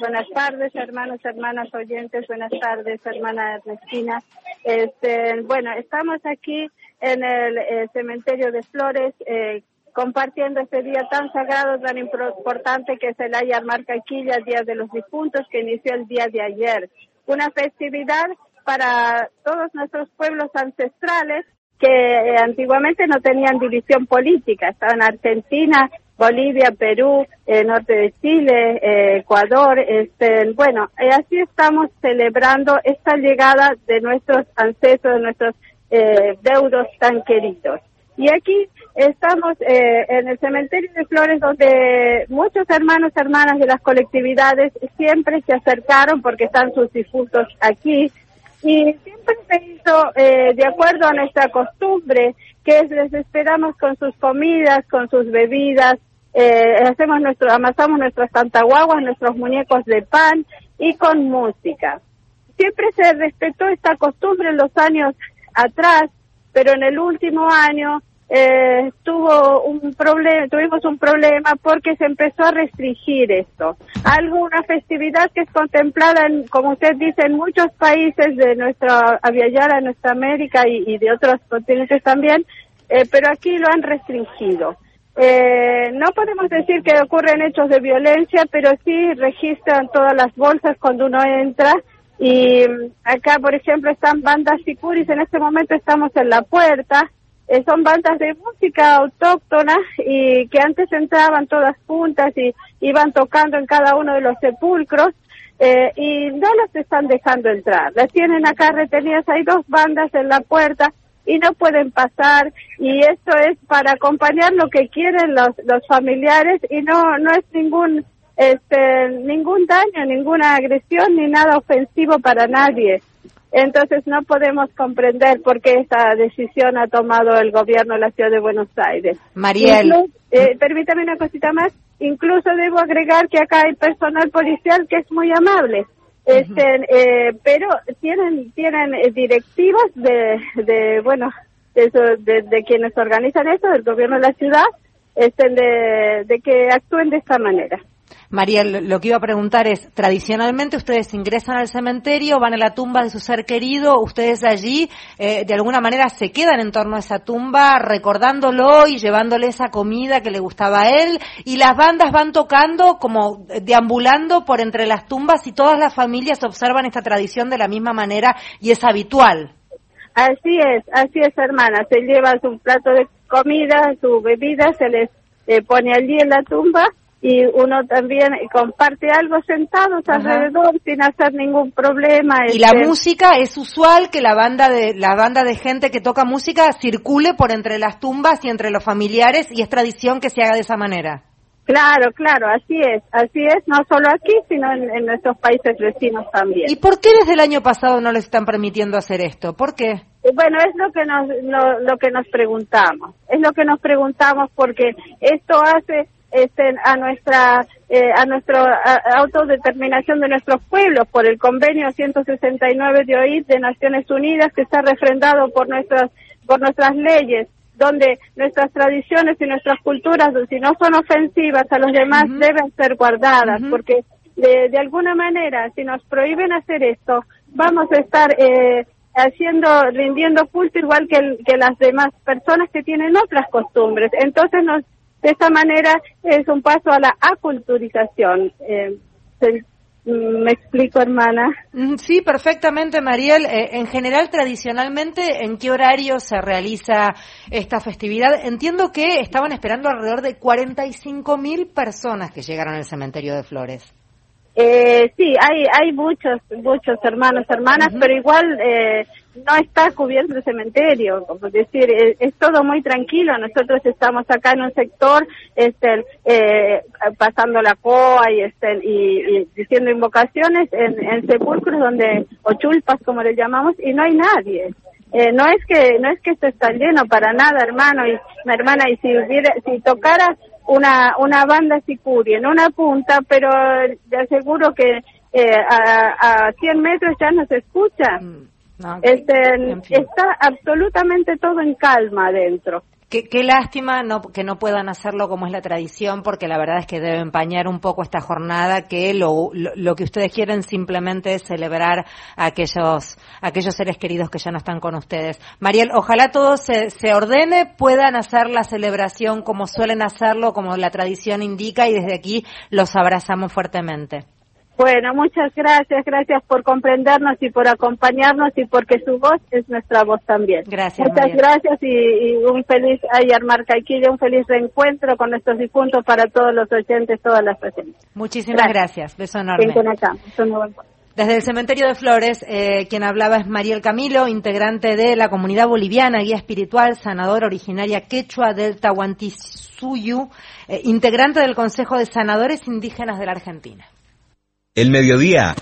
Buenas tardes, hermanos, hermanas oyentes. Buenas tardes, hermana Ernestina. Este, bueno, estamos aquí en el eh, cementerio de Flores eh, compartiendo este día tan sagrado, tan importante que es el Ayar Marcaquilla, Día de los Difuntos, que inició el día de ayer. Una festividad para todos nuestros pueblos ancestrales que eh, antiguamente no tenían división política, estaban Argentina, Bolivia, Perú, eh, norte de Chile, eh, Ecuador, este, bueno, así estamos celebrando esta llegada de nuestros ancestros, de nuestros deudos tan queridos. Y aquí estamos en el cementerio de Flores donde muchos hermanos, hermanas de las colectividades siempre se acercaron porque están sus difuntos aquí, y siempre se hizo eh, de acuerdo a nuestra costumbre, que es les esperamos con sus comidas, con sus bebidas, eh, hacemos nuestro, amasamos nuestras tantaguaguas, nuestros muñecos de pan y con música. Siempre se respetó esta costumbre en los años atrás, pero en el último año eh, tuvo un problema, tuvimos un problema porque se empezó a restringir esto. Algo, una festividad que es contemplada, en, como usted dice, en muchos países de nuestra Aviala, nuestra América y, de otros continentes también, eh, pero aquí lo han restringido. Eh, no podemos decir que ocurren hechos de violencia, pero sí registran todas las bolsas cuando uno entra. Y mm, acá, por ejemplo, están bandas sicuris, en este momento estamos en la puerta, eh, son bandas de música autóctona y que antes entraban todas juntas y iban tocando en cada uno de los sepulcros eh, y no las están dejando entrar. Las tienen acá retenidas, hay dos bandas en la puerta y no pueden pasar y esto es para acompañar lo que quieren los, los familiares y no, no es ningún este ningún daño, ninguna agresión ni nada ofensivo para nadie. Entonces no podemos comprender por qué esta decisión ha tomado el gobierno de la ciudad de Buenos Aires. Mariel. Eh, permítame una cosita más. Incluso debo agregar que acá hay personal policial que es muy amable. Este, eh, pero tienen tienen eh, directivas de, de bueno de, de, quienes organizan eso del gobierno de la ciudad este, de, de que actúen de esta manera. María, lo que iba a preguntar es, tradicionalmente ustedes ingresan al cementerio, van a la tumba de su ser querido, ustedes allí eh, de alguna manera se quedan en torno a esa tumba recordándolo y llevándole esa comida que le gustaba a él y las bandas van tocando como deambulando por entre las tumbas y todas las familias observan esta tradición de la misma manera y es habitual. Así es, así es hermana, se lleva su plato de comida, su bebida, se les eh, pone allí en la tumba y uno también comparte algo sentados alrededor sin hacer ningún problema. Y la este música es usual que la banda de la banda de gente que toca música circule por entre las tumbas y entre los familiares y es tradición que se haga de esa manera. Claro, claro, así es, así es, no solo aquí, sino en, nuestros países vecinos también. ¿Y por qué desde el año pasado no les están permitiendo hacer esto? ¿Por qué? Bueno, es lo que nos lo que nos preguntamos, es lo que nos preguntamos porque esto hace este, a nuestra eh, a nuestra autodeterminación de nuestros pueblos por el convenio 169 de OIT de Naciones Unidas que está refrendado por nuestras por nuestras leyes donde nuestras tradiciones y nuestras culturas si no son ofensivas a los demás deben ser guardadas porque de, de, alguna manera si nos prohíben hacer esto vamos a estar eh, haciendo rindiendo culto igual que, que las demás personas que tienen otras costumbres. Entonces nos de esta manera es un paso a la aculturización. Eh, ¿Me explico, hermana? Mm, sí, perfectamente, Mariel. Eh, en general, tradicionalmente, ¿en qué horario se realiza esta festividad? Entiendo que estaban esperando alrededor de 45 mil personas que llegaron al cementerio de Flores. Eh, sí, hay hay muchos muchos hermanos hermanas, pero igual eh, no está cubierto el cementerio, como decir, es, todo muy tranquilo. Nosotros estamos acá en un sector, este, eh, pasando la coa y este y, diciendo invocaciones en, en, sepulcros donde o chulpas como le llamamos y no hay nadie. Eh, no es que no es que esto está lleno para nada, hermano y mi hermana y si hubiera si tocara una, una banda sicuri en una punta, pero te aseguro que eh, a, a 100 metros ya no se escucha. Mm, este, está absolutamente todo en calma adentro. Qué, qué lástima no, que no puedan hacerlo como es la tradición, porque la verdad es que debe empañar un poco esta jornada, que lo, lo, lo que ustedes quieren simplemente es celebrar a aquellos, a aquellos seres queridos que ya no están con ustedes. Mariel, ojalá todo se, se ordene, puedan hacer la celebración como suelen hacerlo, como la tradición indica, y desde aquí los abrazamos fuertemente. Bueno, muchas gracias, gracias por comprendernos y por acompañarnos y porque su voz es nuestra voz también. Gracias. Muchas María. gracias y, y, un feliz Ayar Marcaiquilla, un feliz reencuentro con nuestros difuntos para todos los oyentes, todas las presentes. Muchísimas gracias. gracias. Beso enorme. Desde el cementerio de Flores, eh, quien hablaba es Mariel Camilo, integrante de la comunidad boliviana, guía espiritual, sanadora originaria quechua del Tahuantinsuyu, eh, integrante del Consejo de Sanadores Indígenas de la Argentina. El mediodía